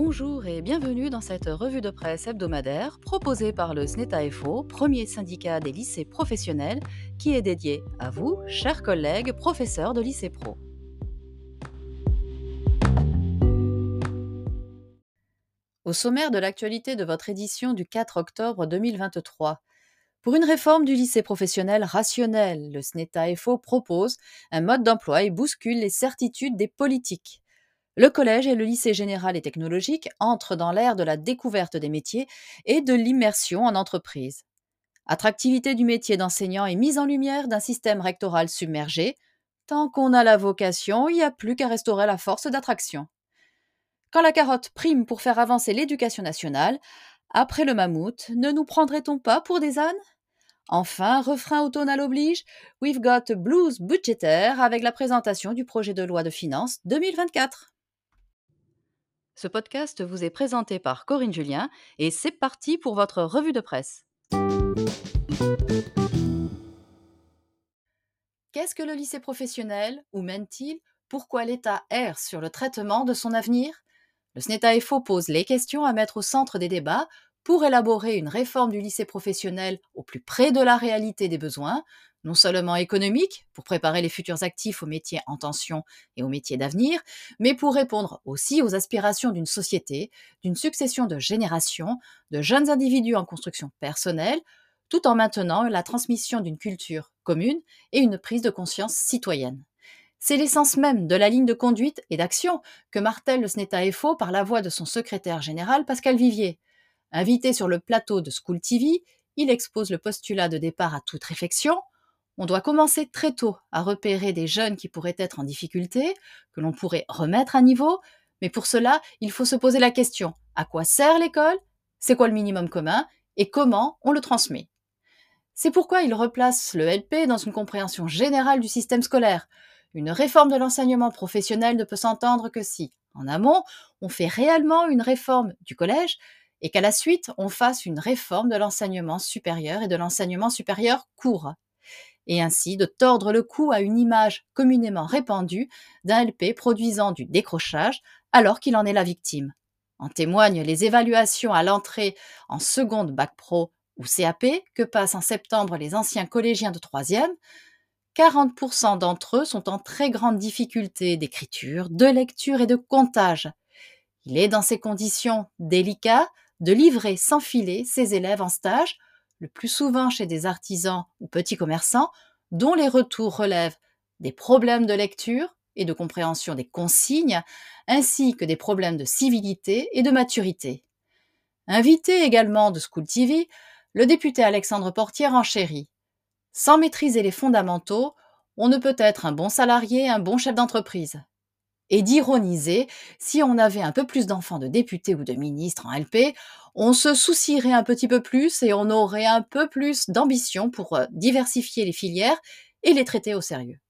Bonjour et bienvenue dans cette revue de presse hebdomadaire proposée par le SNETA-FO, premier syndicat des lycées professionnels, qui est dédié à vous, chers collègues professeurs de lycée pro. Au sommaire de l'actualité de votre édition du 4 octobre 2023, pour une réforme du lycée professionnel rationnel, le SNETA-FO propose un mode d'emploi et bouscule les certitudes des politiques. Le collège et le lycée général et technologique entrent dans l'ère de la découverte des métiers et de l'immersion en entreprise. Attractivité du métier d'enseignant est mise en lumière d'un système rectoral submergé. Tant qu'on a la vocation, il n'y a plus qu'à restaurer la force d'attraction. Quand la carotte prime pour faire avancer l'éducation nationale, après le mammouth, ne nous prendrait-on pas pour des ânes? Enfin, refrain automnal oblige, we've got blues budgétaire avec la présentation du projet de loi de finances 2024. Ce podcast vous est présenté par Corinne Julien et c'est parti pour votre revue de presse. Qu'est-ce que le lycée professionnel Où mène-t-il? Pourquoi l'État erre sur le traitement de son avenir? Le SNETA-FO pose les questions à mettre au centre des débats pour élaborer une réforme du lycée professionnel au plus près de la réalité des besoins, non seulement économiques, pour préparer les futurs actifs aux métiers en tension et aux métiers d'avenir, mais pour répondre aussi aux aspirations d'une société, d'une succession de générations, de jeunes individus en construction personnelle, tout en maintenant la transmission d'une culture commune et une prise de conscience citoyenne. C'est l'essence même de la ligne de conduite et d'action que martèle le SNETA FO par la voix de son secrétaire général Pascal Vivier. Invité sur le plateau de School TV, il expose le postulat de départ à toute réflexion. On doit commencer très tôt à repérer des jeunes qui pourraient être en difficulté, que l'on pourrait remettre à niveau, mais pour cela, il faut se poser la question à quoi sert l'école? C'est quoi le minimum commun? Et comment on le transmet? C'est pourquoi il replace le LP dans une compréhension générale du système scolaire. Une réforme de l'enseignement professionnel ne peut s'entendre que si, en amont, on fait réellement une réforme du collège, et qu'à la suite, on fasse une réforme de l'enseignement supérieur et de l'enseignement supérieur court, et ainsi de tordre le cou à une image communément répandue d'un LP produisant du décrochage alors qu'il en est la victime. En témoignent les évaluations à l'entrée en seconde bac pro ou CAP que passent en septembre les anciens collégiens de troisième. 40% d'entre eux sont en très grande difficulté d'écriture, de lecture et de comptage. Il est dans ces conditions délicates de livrer sans filer ses élèves en stage, le plus souvent chez des artisans ou petits commerçants, dont les retours relèvent des problèmes de lecture et de compréhension des consignes, ainsi que des problèmes de civilité et de maturité. Invité également de School TV, le député Alexandre Portier enchérit. Sans maîtriser les fondamentaux, on ne peut être un bon salarié, un bon chef d'entreprise et d'ironiser si on avait un peu plus d'enfants de députés ou de ministres en LP, on se soucierait un petit peu plus et on aurait un peu plus d'ambition pour euh, diversifier les filières et les traiter au sérieux.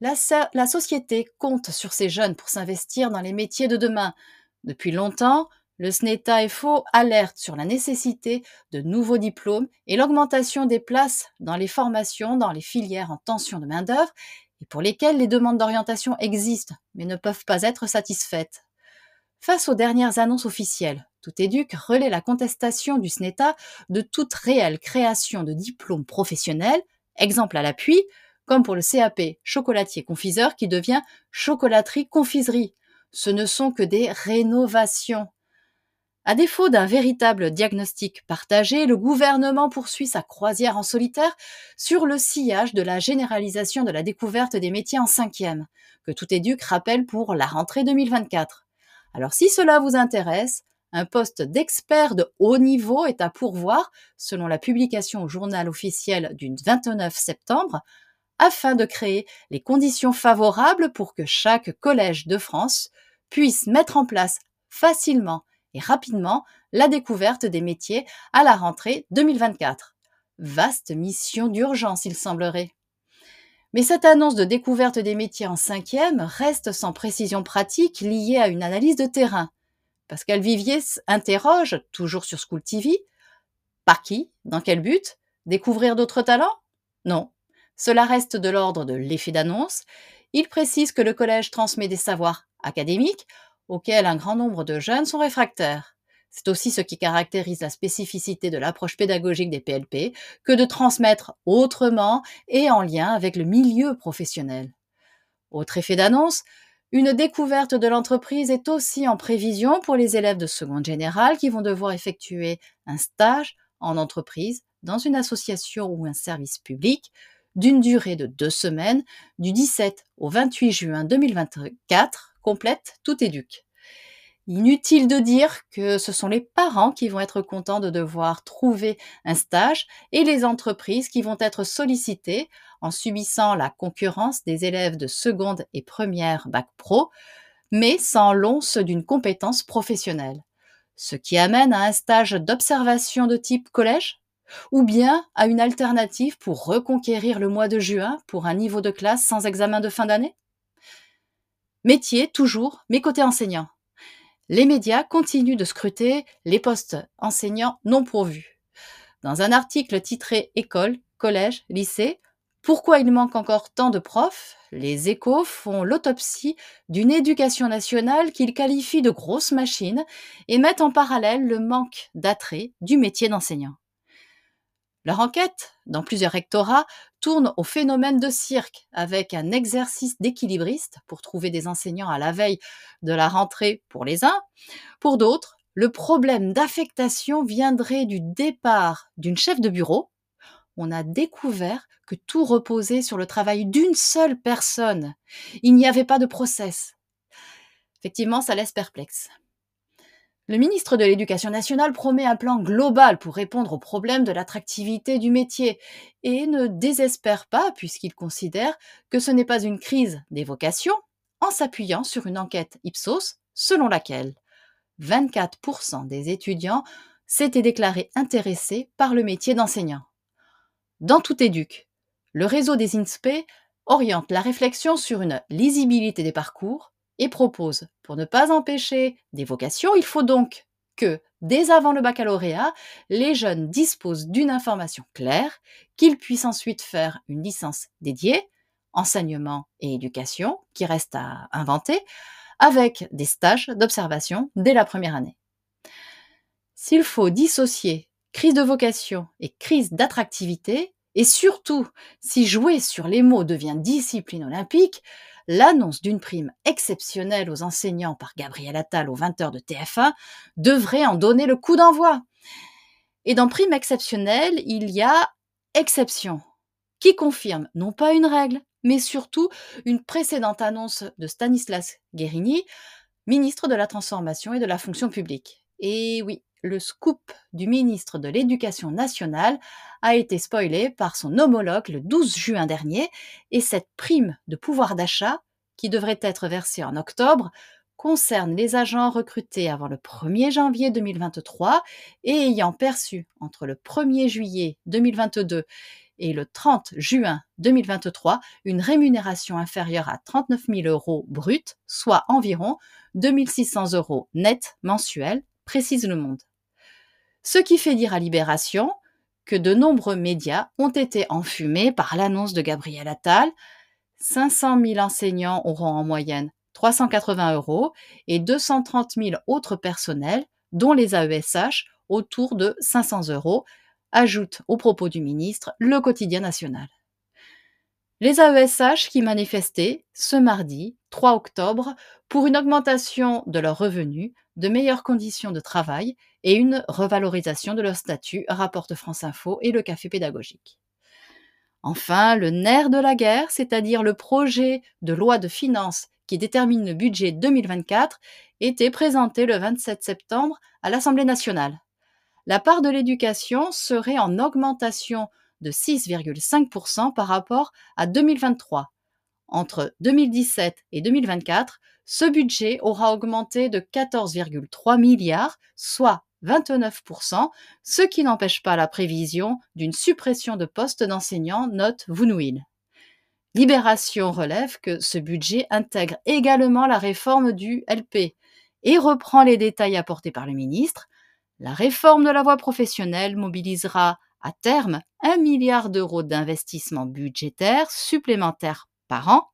La, société compte sur ces jeunes pour s'investir dans les métiers de demain. Depuis longtemps, le SNETA FO alerte sur la nécessité de nouveaux diplômes et l'augmentation des places dans les formations dans les filières en tension de main-d'œuvre et pour lesquels les demandes d'orientation existent, mais ne peuvent pas être satisfaites. Face aux dernières annonces officielles, Tout éduque relaie la contestation du SNETA de toute réelle création de diplômes professionnels, exemple à l'appui, comme pour le CAP chocolatier confiseur qui devient chocolaterie confiserie. Ce ne sont que des rénovations. À défaut d'un véritable diagnostic partagé, le gouvernement poursuit sa croisière en solitaire sur le sillage de la généralisation de la découverte des métiers en cinquième, que tout éduc rappelle pour la rentrée 2024. Alors si cela vous intéresse, un poste d'expert de haut niveau est à pourvoir, selon la publication au journal officiel du 29 septembre, afin de créer les conditions favorables pour que chaque collège de France puisse mettre en place facilement et rapidement la découverte des métiers à la rentrée 2024. Vaste mission d'urgence, il semblerait. Mais cette annonce de découverte des métiers en cinquième reste sans précision pratique liée à une analyse de terrain. Pascal Vivier interroge, toujours sur School TV, par qui? Dans quel but? Découvrir d'autres talents? Non. Cela reste de l'ordre de l'effet d'annonce. Il précise que le collège transmet des savoirs académiques auquel un grand nombre de jeunes sont réfractaires. C'est aussi ce qui caractérise la spécificité de l'approche pédagogique des PLP que de transmettre autrement et en lien avec le milieu professionnel. Autre effet d'annonce, une découverte de l'entreprise est aussi en prévision pour les élèves de seconde générale qui vont devoir effectuer un stage en entreprise, dans une association ou un service public, d'une durée de deux semaines, du 17 au 28 juin 2024, complète tout éduque. Inutile de dire que ce sont les parents qui vont être contents de devoir trouver un stage et les entreprises qui vont être sollicitées en subissant la concurrence des élèves de seconde et première bac pro, mais sans l'once d'une compétence professionnelle. Ce qui amène à un stage d'observation de type collège ou bien à une alternative pour reconquérir le mois de juin pour un niveau de classe sans examen de fin d'année? Métier toujours, mais côté enseignant les médias continuent de scruter les postes enseignants non pourvus. Dans un article titré École, collège, lycée, pourquoi il manque encore tant de profs? Les échos font l'autopsie d'une éducation nationale qu'ils qualifient de grosse machine et mettent en parallèle le manque d'attrait du métier d'enseignant. Leur enquête, dans plusieurs rectorats, tourne au phénomène de cirque, avec un exercice d'équilibriste pour trouver des enseignants à la veille de la rentrée pour les uns. Pour d'autres, le problème d'affectation viendrait du départ d'une chef de bureau. On a découvert que tout reposait sur le travail d'une seule personne. Il n'y avait pas de process. Effectivement, ça laisse perplexe. Le ministre de l'Éducation nationale promet un plan global pour répondre aux problèmes de l'attractivité du métier et ne désespère pas puisqu'il considère que ce n'est pas une crise des vocations en s'appuyant sur une enquête Ipsos selon laquelle 24% des étudiants s'étaient déclarés intéressés par le métier d'enseignant. Dans tout éduc, le réseau des INSPE oriente la réflexion sur une lisibilité des parcours, et propose, pour ne pas empêcher des vocations, il faut donc que, dès avant le baccalauréat, les jeunes disposent d'une information claire, qu'ils puissent ensuite faire une licence dédiée, enseignement et éducation, qui reste à inventer, avec des stages d'observation dès la première année. S'il faut dissocier crise de vocation et crise d'attractivité, et surtout si jouer sur les mots devient discipline olympique, l'annonce d'une prime exceptionnelle aux enseignants par Gabriel Attal aux 20h de TF1 devrait en donner le coup d'envoi. Et dans prime exceptionnelle, il y a exception, qui confirme non pas une règle, mais surtout une précédente annonce de Stanislas Guérini, ministre de la Transformation et de la Fonction publique. Et oui, le scoop du ministre de l'Éducation nationale a été spoilé par son homologue le 12 juin dernier. Et cette prime de pouvoir d'achat, qui devrait être versée en octobre, concerne les agents recrutés avant le 1er janvier 2023 et ayant perçu entre le 1er juillet 2022 et le 30 juin 2023 une rémunération inférieure à 39 000 euros brut, soit environ 2600 euros net mensuels, précise le monde. Ce qui fait dire à Libération que de nombreux médias ont été enfumés par l'annonce de Gabriel Attal. 500 000 enseignants auront en moyenne 380 euros et 230 000 autres personnels, dont les AESH, autour de 500 euros, ajoute au propos du ministre le quotidien national. Les AESH qui manifestaient ce mardi 3 octobre pour une augmentation de leurs revenus, de meilleures conditions de travail et une revalorisation de leur statut, rapporte France Info et le Café pédagogique. Enfin, le nerf de la guerre, c'est-à-dire le projet de loi de finances qui détermine le budget 2024, était présenté le 27 septembre à l'Assemblée nationale. La part de l'éducation serait en augmentation de 6,5% par rapport à 2023. Entre 2017 et 2024, ce budget aura augmenté de 14,3 milliards, soit 29%, ce qui n'empêche pas la prévision d'une suppression de postes d'enseignants, note Vounouil. Libération relève que ce budget intègre également la réforme du LP et reprend les détails apportés par le ministre. La réforme de la voie professionnelle mobilisera à terme un milliard d'euros d'investissements budgétaires supplémentaires par an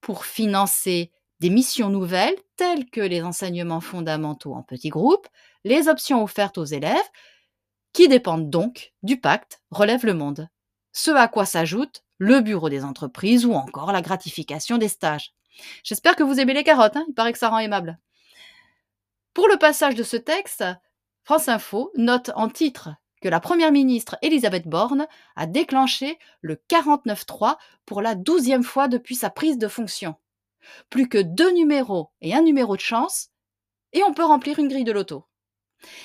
pour financer des missions nouvelles telles que les enseignements fondamentaux en petits groupes, les options offertes aux élèves, qui dépendent donc du pacte Relève le monde. Ce à quoi s'ajoute le bureau des entreprises ou encore la gratification des stages. J'espère que vous aimez les carottes, hein, il paraît que ça rend aimable. Pour le passage de ce texte, France Info note en titre que la Première ministre Elisabeth Borne a déclenché le 49.3 pour la douzième fois depuis sa prise de fonction. Plus que deux numéros et un numéro de chance, et on peut remplir une grille de loto.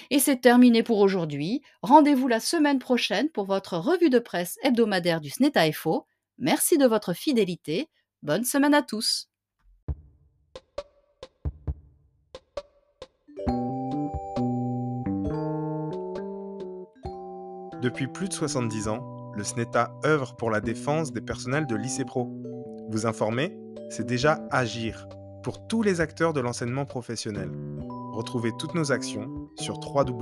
Et c'est terminé pour aujourd'hui. Rendez-vous la semaine prochaine pour votre revue de presse hebdomadaire du SNETA FO. Merci de votre fidélité. Bonne semaine à tous. Depuis plus de 70 ans, le SNETA œuvre pour la défense des personnels de lycée pro. Vous informer, c'est déjà agir pour tous les acteurs de l'enseignement professionnel. Retrouvez toutes nos actions sur www.sneta.org.